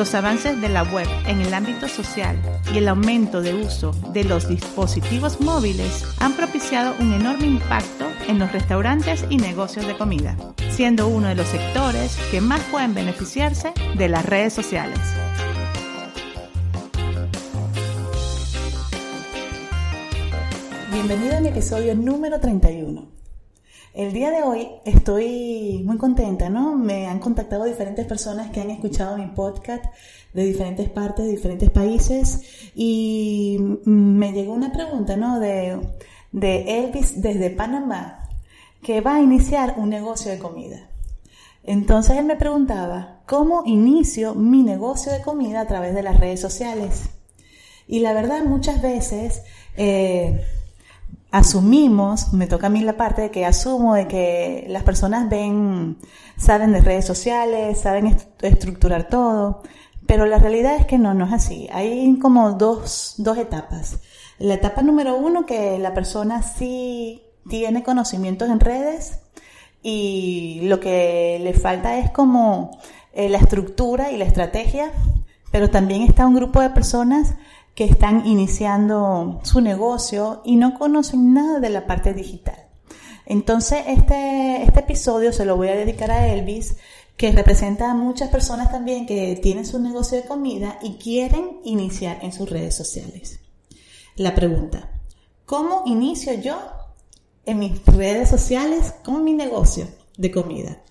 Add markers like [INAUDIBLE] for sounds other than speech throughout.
Los avances de la web en el ámbito social y el aumento de uso de los dispositivos móviles han propiciado un enorme impacto en los restaurantes y negocios de comida, siendo uno de los sectores que más pueden beneficiarse de las redes sociales. Bienvenido al episodio número 31. El día de hoy estoy muy contenta, ¿no? Me han contactado diferentes personas que han escuchado mi podcast de diferentes partes, de diferentes países y me llegó una pregunta, ¿no? De, Elvis desde Panamá, que va a iniciar un negocio de comida. Entonces él me preguntaba, ¿cómo inicio mi negocio de comida a través de las redes sociales? Y la verdad, muchas veces... Eh, asumimos, me toca a mí la parte de que asumo de que las personas ven, saben de redes sociales, saben estructurar todo, pero la realidad es que no, no es así. Hay como dos, dos etapas. La etapa número uno, que la persona sí tiene conocimientos en redes y lo que le falta es como eh, la estructura y la estrategia, pero también está un grupo de personas que están iniciando su negocio y no conocen nada de la parte digital. Entonces, este, este episodio se lo voy a dedicar a Elvis, que representa a muchas personas también que tienen su negocio de comida y quieren iniciar en sus redes sociales. La pregunta, ¿cómo inicio yo en mis redes sociales con mi negocio de comida?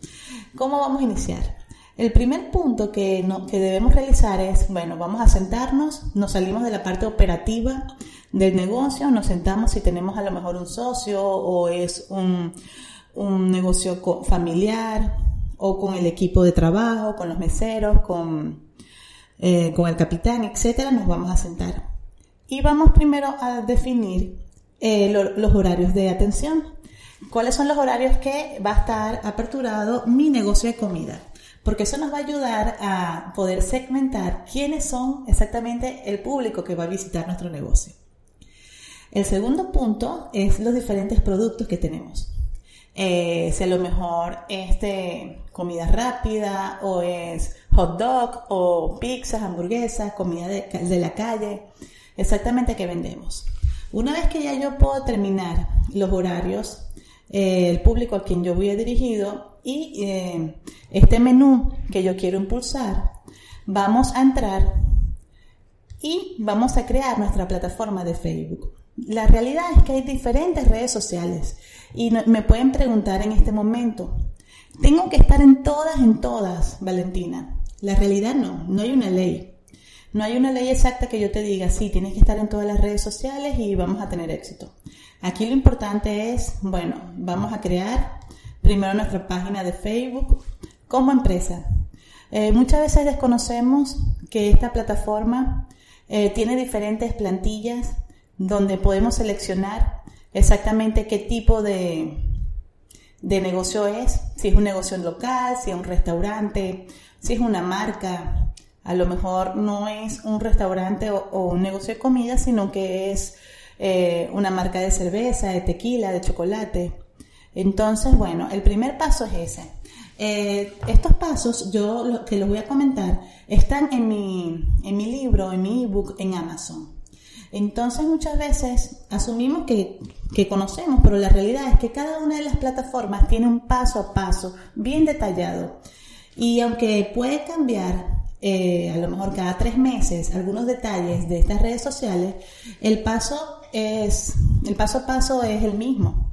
¿Cómo vamos a iniciar? El primer punto que, debemos realizar es, bueno, vamos a sentarnos, nos salimos de la parte operativa del negocio, nos sentamos si tenemos a lo mejor un socio o es un, negocio familiar o con el equipo de trabajo, con los meseros, con, eh, con el capitán, etcétera, nos vamos a sentar. Y vamos primero a definir eh, los horarios de atención. ¿Cuáles son los horarios que va a estar aperturado mi negocio de comida? Porque eso nos va a ayudar a poder segmentar quiénes son exactamente el público que va a visitar nuestro negocio. El segundo punto es los diferentes productos que tenemos. Eh, si a lo mejor es de comida rápida o es hot dog o pizzas, hamburguesas, comida de, la calle, exactamente qué vendemos. Una vez que ya yo puedo terminar los horarios, eh, el público a quien yo voy dirigido, y eh, este menú que yo quiero impulsar, vamos a entrar y vamos a crear nuestra plataforma de Facebook. La realidad es que hay diferentes redes sociales y me pueden preguntar en este momento, ¿tengo que estar en todas, en todas, Valentina? La realidad no, no hay una ley. No hay una ley exacta que yo te diga, sí, tienes que estar en todas las redes sociales y vamos a tener éxito. Aquí lo importante es, bueno, vamos a crear primero nuestra página de Facebook como empresa. Eh, muchas veces desconocemos que esta plataforma eh, tiene diferentes plantillas donde podemos seleccionar exactamente qué tipo de, de negocio es, si es un negocio local, si es un restaurante, si es una marca. A lo mejor no es un restaurante o, un negocio de comida, sino que es eh, una marca de cerveza, de tequila, de chocolate. Entonces, bueno, el primer paso es ese. Eh, estos pasos, yo lo que les voy a comentar, están en mi, en mi libro, en mi ebook en Amazon. Entonces muchas veces asumimos que, conocemos, pero la realidad es que cada una de las plataformas tiene un paso a paso bien detallado. Y aunque puede cambiar eh, a lo mejor cada tres meses algunos detalles de estas redes sociales, el paso es el paso a paso es el mismo.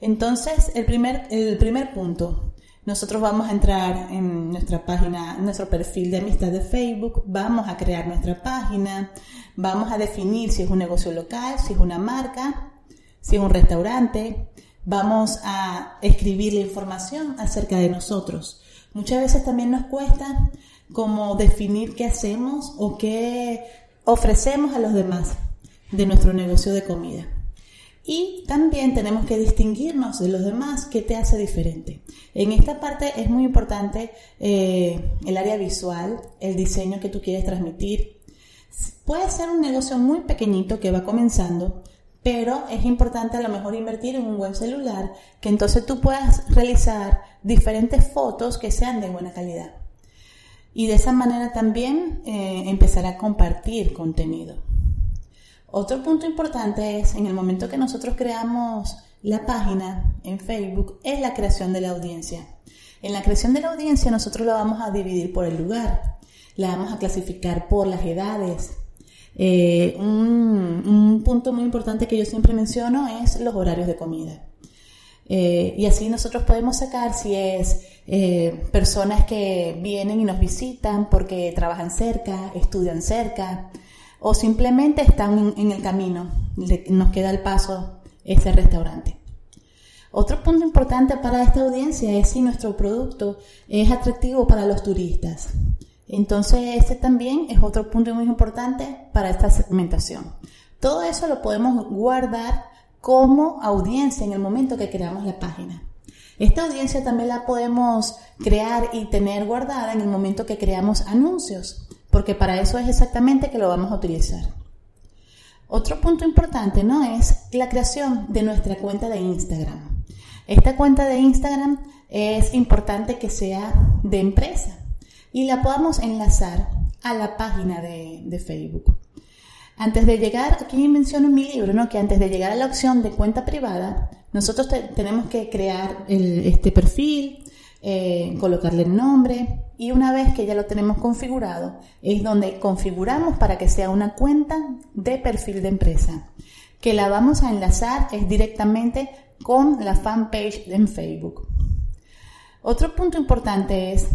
Entonces, el primer, el primer punto, nosotros vamos a entrar en nuestra página, nuestro perfil de amistad de Facebook, vamos a crear nuestra página, vamos a definir si es un negocio local, si es una marca, si es un restaurante, vamos a escribir la información acerca de nosotros. Muchas veces también nos cuesta como definir qué hacemos o qué ofrecemos a los demás de nuestro negocio de comida. Y también tenemos que distinguirnos de los demás, qué te hace diferente. En esta parte es muy importante eh, el área visual, el diseño que tú quieres transmitir. Puede ser un negocio muy pequeñito que va comenzando, pero es importante a lo mejor invertir en un buen celular, que entonces tú puedas realizar diferentes fotos que sean de buena calidad. Y de esa manera también eh, empezar a compartir contenido. Otro punto importante es en el momento que nosotros creamos la página en Facebook es la creación de la audiencia. En la creación de la audiencia nosotros la vamos a dividir por el lugar, la vamos a clasificar por las edades. Eh, un, punto muy importante que yo siempre menciono es los horarios de comida. Eh, y así nosotros podemos sacar si es eh, personas que vienen y nos visitan porque trabajan cerca, estudian cerca, o simplemente están en, el camino, nos queda el paso ese restaurante. Otro punto importante para esta audiencia es si nuestro producto es atractivo para los turistas. Entonces, este también es otro punto muy importante para esta segmentación. Todo eso lo podemos guardar como audiencia en el momento que creamos la página. Esta audiencia también la podemos crear y tener guardada en el momento que creamos anuncios porque para eso es exactamente que lo vamos a utilizar. Otro punto importante, ¿no? Es la creación de nuestra cuenta de Instagram. Esta cuenta de Instagram es importante que sea de empresa y la podamos enlazar a la página de, Facebook. Antes de llegar, aquí menciono en mi libro, ¿no? Que antes de llegar a la opción de cuenta privada, nosotros tenemos que crear este perfil, eh, colocarle el nombre y una vez que ya lo tenemos configurado es donde configuramos para que sea una cuenta de perfil de empresa que la vamos a enlazar es directamente con la fanpage en Facebook. Otro punto importante es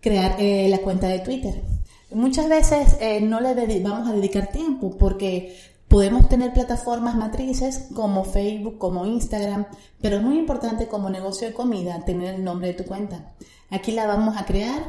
crear eh, la cuenta de Twitter. Muchas veces eh, no le vamos a dedicar tiempo porque Podemos tener plataformas matrices como Facebook, como Instagram, pero es muy importante como negocio de comida tener el nombre de tu cuenta. Aquí la vamos a crear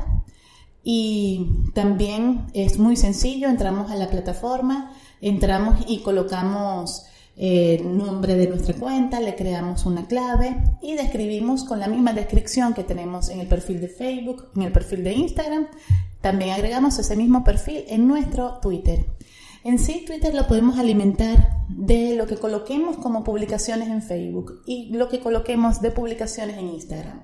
y también es muy sencillo, entramos a la plataforma, entramos y colocamos el nombre de nuestra cuenta, le creamos una clave y describimos con la misma descripción que tenemos en el perfil de Facebook, en el perfil de Instagram. También agregamos ese mismo perfil en nuestro Twitter. En sí, Twitter lo podemos alimentar de lo que coloquemos como publicaciones en Facebook y lo que coloquemos de publicaciones en Instagram.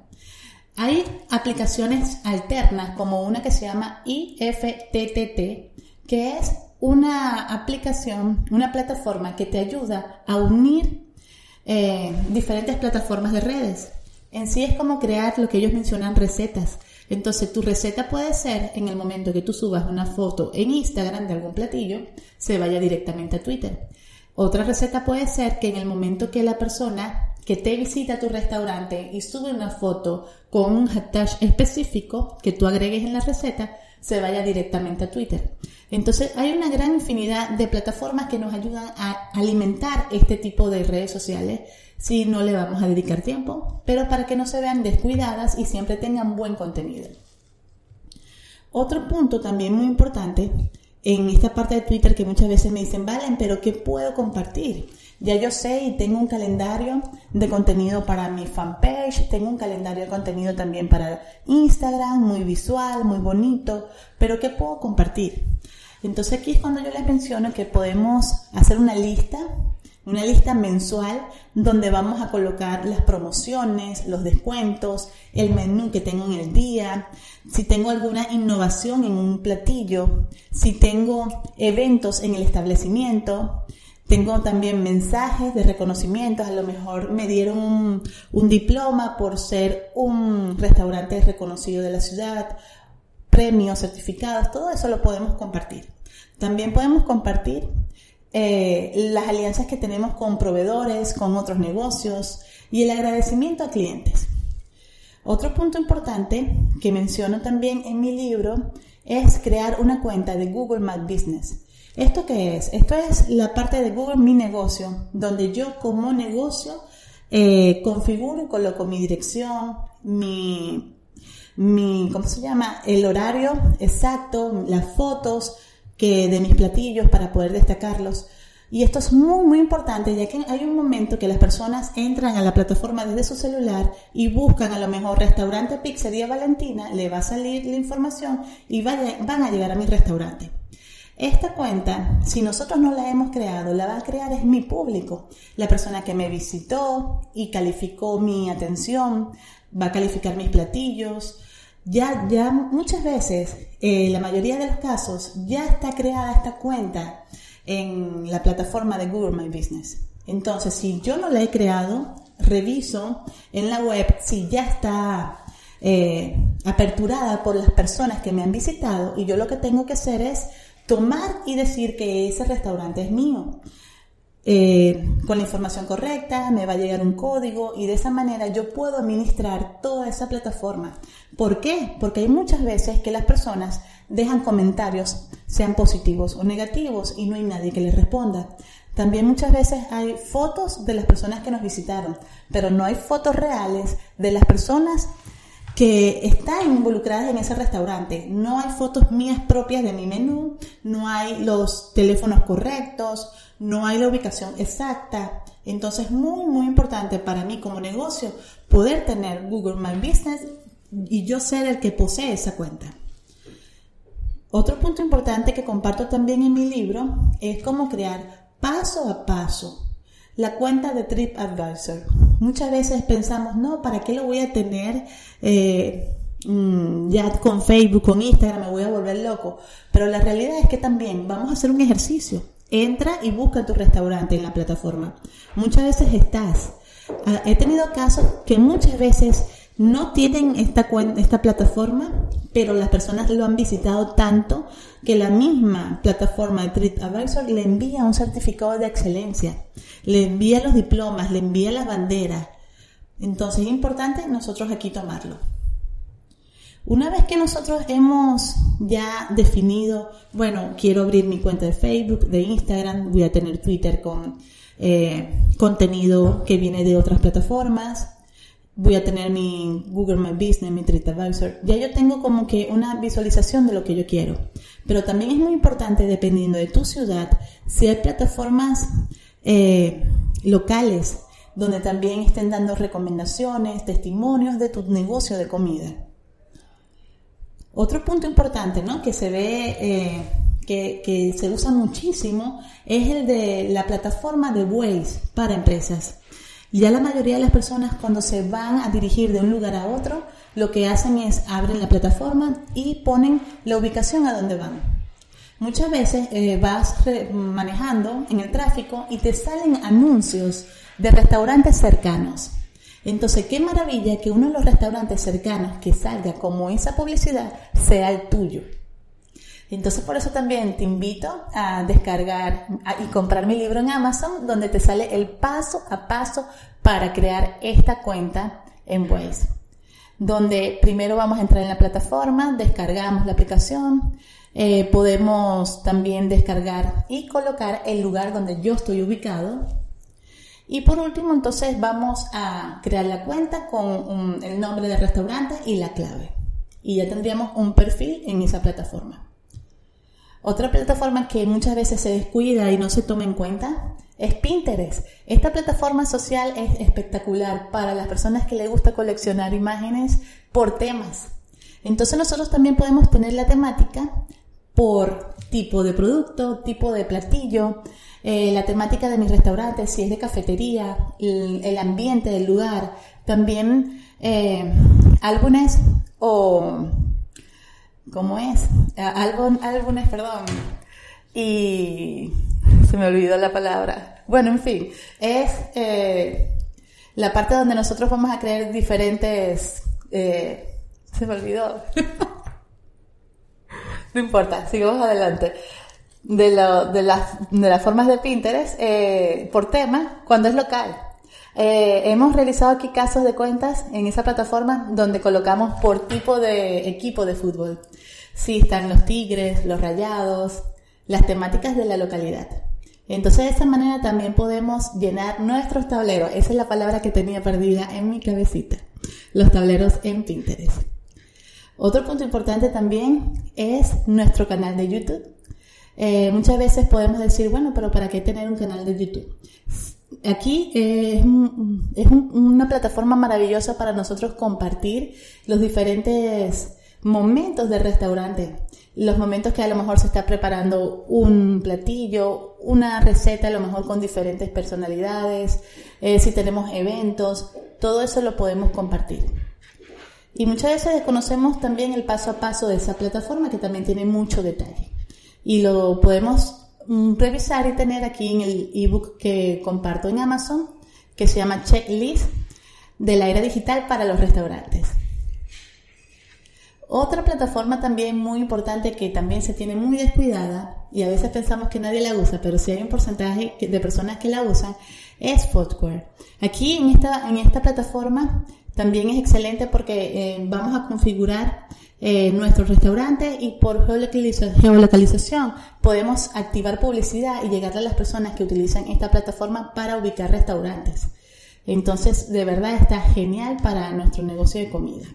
Hay aplicaciones alternas como una que se llama IFTTT, que es una aplicación, una plataforma que te ayuda a unir eh, diferentes plataformas de redes. En sí es como crear lo que ellos mencionan recetas. Entonces tu receta puede ser en el momento que tú subas una foto en Instagram de algún platillo, se vaya directamente a Twitter. Otra receta puede ser que en el momento que la persona que te visita a tu restaurante y sube una foto con un hashtag específico que tú agregues en la receta, se vaya directamente a Twitter. Entonces hay una gran infinidad de plataformas que nos ayudan a alimentar este tipo de redes sociales si no le vamos a dedicar tiempo, pero para que no se vean descuidadas y siempre tengan buen contenido. Otro punto también muy importante en esta parte de Twitter que muchas veces me dicen, Valen, pero ¿qué puedo compartir? Ya yo sé y tengo un calendario de contenido para mi fanpage, tengo un calendario de contenido también para Instagram, muy visual, muy bonito, pero ¿qué puedo compartir? Entonces aquí es cuando yo les menciono que podemos hacer una lista una lista mensual donde vamos a colocar las promociones, los descuentos, el menú que tengo en el día, si tengo alguna innovación en un platillo, si tengo eventos en el establecimiento, tengo también mensajes de reconocimientos, a lo mejor me dieron un, diploma por ser un restaurante reconocido de la ciudad, premios, certificados, todo eso lo podemos compartir. También podemos compartir eh, las alianzas que tenemos con proveedores, con otros negocios y el agradecimiento a clientes. Otro punto importante que menciono también en mi libro es crear una cuenta de Google My Business. ¿Esto qué es? Esto es la parte de Google Mi Negocio, donde yo como negocio eh, configuro y coloco mi dirección, mi, mi, ¿cómo se llama? El horario exacto, las fotos que, de mis platillos para poder destacarlos. Y esto es muy, muy importante, ya que hay un momento que las personas entran a la plataforma desde su celular y buscan a lo mejor restaurante Pizzería Valentina, le va a salir la información y van a llegar a mi restaurante. Esta cuenta, si nosotros no la hemos creado, la va a crear es mi público. La persona que me visitó y calificó mi atención, va a calificar mis platillos. Ya, ya muchas veces, eh, la mayoría de los casos, ya está creada esta cuenta en la plataforma de Google My Business. Entonces, si yo no la he creado, reviso en la web si ya está eh, aperturada por las personas que me han visitado y yo lo que tengo que hacer es tomar y decir que ese restaurante es mío. Eh, con la información correcta, me va a llegar un código y de esa manera yo puedo administrar toda esa plataforma. ¿Por qué? Porque hay muchas veces que las personas dejan comentarios, sean positivos o negativos, y no hay nadie que les responda. También muchas veces hay fotos de las personas que nos visitaron, pero no hay fotos reales de las personas que están involucradas en ese restaurante. No hay fotos mías propias de mi menú, no hay los teléfonos correctos, no hay la ubicación exacta. Entonces, muy, muy importante para mí como negocio poder tener Google My Business y yo ser el que posee esa cuenta. Otro punto importante que comparto también en mi libro es cómo crear paso a paso la cuenta de TripAdvisor. Muchas veces pensamos, no, ¿para qué lo voy a tener eh, mm, ya con Facebook, con Instagram? Me voy a volver loco. Pero la realidad es que también vamos a hacer un ejercicio. Entra y busca tu restaurante en la plataforma. Muchas veces estás. Ah, he tenido casos que muchas veces no tienen esta, esta plataforma, pero las personas lo han visitado tanto que la misma plataforma de TripAdvisor le envía un certificado de excelencia, le envía los diplomas, le envía las banderas. Entonces es importante nosotros aquí tomarlo. Una vez que nosotros hemos ya definido, bueno, quiero abrir mi cuenta de Facebook, de Instagram, voy a tener Twitter con eh, contenido que viene de otras plataformas, voy a tener mi Google My Business, mi TripAdvisor. Ya yo tengo como que una visualización de lo que yo quiero. Pero también es muy importante, dependiendo de tu ciudad, si hay plataformas eh, locales donde también estén dando recomendaciones, testimonios de tu negocio de comida. Otro punto importante, ¿no? Que se ve, eh, que, que se usa muchísimo, es el de la plataforma de Waze para empresas. Ya la mayoría de las personas cuando se van a dirigir de un lugar a otro, lo que hacen es abren la plataforma y ponen la ubicación a donde van. Muchas veces eh, vas manejando en el tráfico y te salen anuncios de restaurantes cercanos. Entonces, qué maravilla que uno de los restaurantes cercanos que salga como esa publicidad sea el tuyo. Entonces por eso también te invito a descargar y comprar mi libro en Amazon donde te sale el paso a paso para crear esta cuenta en Waze. Donde primero vamos a entrar en la plataforma, descargamos la aplicación, eh, podemos también descargar y colocar el lugar donde yo estoy ubicado. Y por último, entonces vamos a crear la cuenta con el nombre del restaurante y la clave. Y ya tendríamos un perfil en esa plataforma. Otra plataforma que muchas veces se descuida y no se toma en cuenta es Pinterest. Esta plataforma social es espectacular para las personas que les gusta coleccionar imágenes por temas. Entonces nosotros también podemos tener la temática por tipo de producto, tipo de platillo, eh, la temática de mi restaurante, si es de cafetería, el, ambiente del lugar, también eh, álbumes o ¿Cómo es? Álbum, álbumes, perdón. Y se me olvidó la palabra. Bueno, en fin, es eh, la parte donde nosotros vamos a crear diferentes... Eh, se me olvidó. [LAUGHS] no importa, sigamos adelante. de, lo, de, las, de las formas de Pinterest eh, por tema cuando es local. Hemos realizado aquí casos de cuentas en esa plataforma donde colocamos por tipo de equipo de fútbol. Sí, están los tigres, los rayados, las temáticas de la localidad. Entonces de esa manera también podemos llenar nuestros tableros. Esa es la palabra que tenía perdida en mi cabecita. Los tableros en Pinterest. Otro punto importante también es nuestro canal de YouTube. Eh, muchas veces podemos decir, bueno, pero ¿para qué tener un canal de YouTube? Aquí es, es una plataforma maravillosa para nosotros compartir los diferentes momentos del restaurante los momentos que a lo mejor se está preparando un platillo, una receta, a lo mejor con diferentes personalidades, eh, si tenemos eventos, todo eso lo podemos compartir. Y muchas veces desconocemos también el paso a paso de esa plataforma que también tiene mucho detalle. Y lo podemos mm, revisar y tener aquí en el ebook que comparto en Amazon, que se llama Checklist de la era digital para los restaurantes. Otra plataforma también muy importante que también se tiene muy descuidada y a veces pensamos que nadie la usa, pero sí hay un porcentaje de personas que la usan, es Foursquare. Aquí en esta, en esta plataforma también es excelente porque eh, vamos a configurar eh, nuestro restaurante y por geolocalización podemos activar publicidad y llegar a las personas que utilizan esta plataforma para ubicar restaurantes. Entonces, de verdad está genial para nuestro negocio de comida.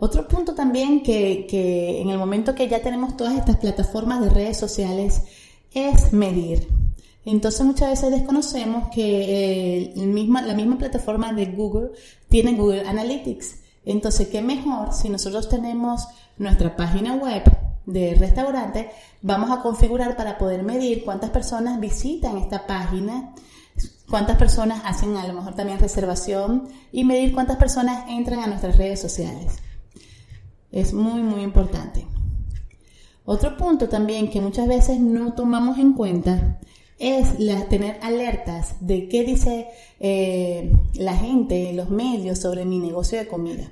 Otro punto también que, en el momento que ya tenemos todas estas plataformas de redes sociales es medir. Entonces muchas veces desconocemos que eh, la misma plataforma de Google tiene Google Analytics. Entonces, ¿qué mejor si nosotros tenemos nuestra página web de restaurante? Vamos a configurar para poder medir cuántas personas visitan esta página, cuántas personas hacen a lo mejor también reservación y medir cuántas personas entran a nuestras redes sociales. Es muy, muy importante. Otro punto también que muchas veces no tomamos en cuenta es tener alertas de qué dice eh, la gente, los medios sobre mi negocio de comida.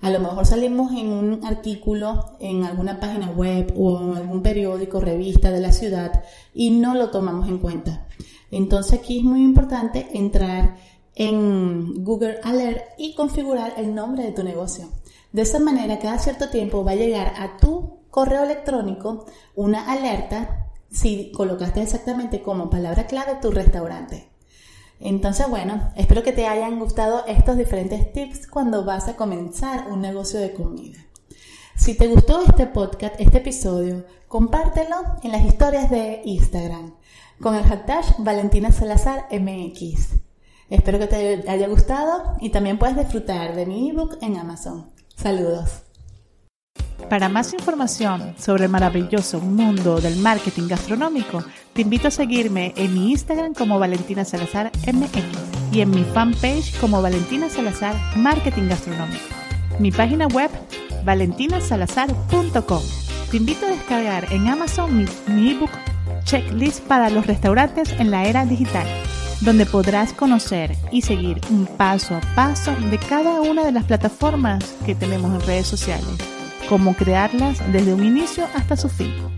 A lo mejor salimos en un artículo en alguna página web o en algún periódico, revista de la ciudad y no lo tomamos en cuenta. Entonces aquí es muy importante entrar en Google Alert y configurar el nombre de tu negocio. De esa manera, cada cierto tiempo va a llegar a tu correo electrónico una alerta si colocaste exactamente como palabra clave tu restaurante. Entonces, bueno, espero que te hayan gustado estos diferentes tips cuando vas a comenzar un negocio de comida. Si te gustó este podcast, este episodio, compártelo en las historias de Instagram con el hashtag Valentina Salazar MX. Espero que te haya gustado y también puedes disfrutar de mi ebook en Amazon. Saludos. Para más información sobre el maravilloso mundo del marketing gastronómico, te invito a seguirme en mi Instagram como Valentina Salazar MX y en mi fanpage como Valentina Salazar Marketing Gastronómico. Mi página web valentinasalazar.com. Te invito a descargar en Amazon mi, mi ebook Checklist para los restaurantes en la era digital donde podrás conocer y seguir un paso a paso de cada una de las plataformas que tenemos en redes sociales, cómo crearlas desde un inicio hasta su fin.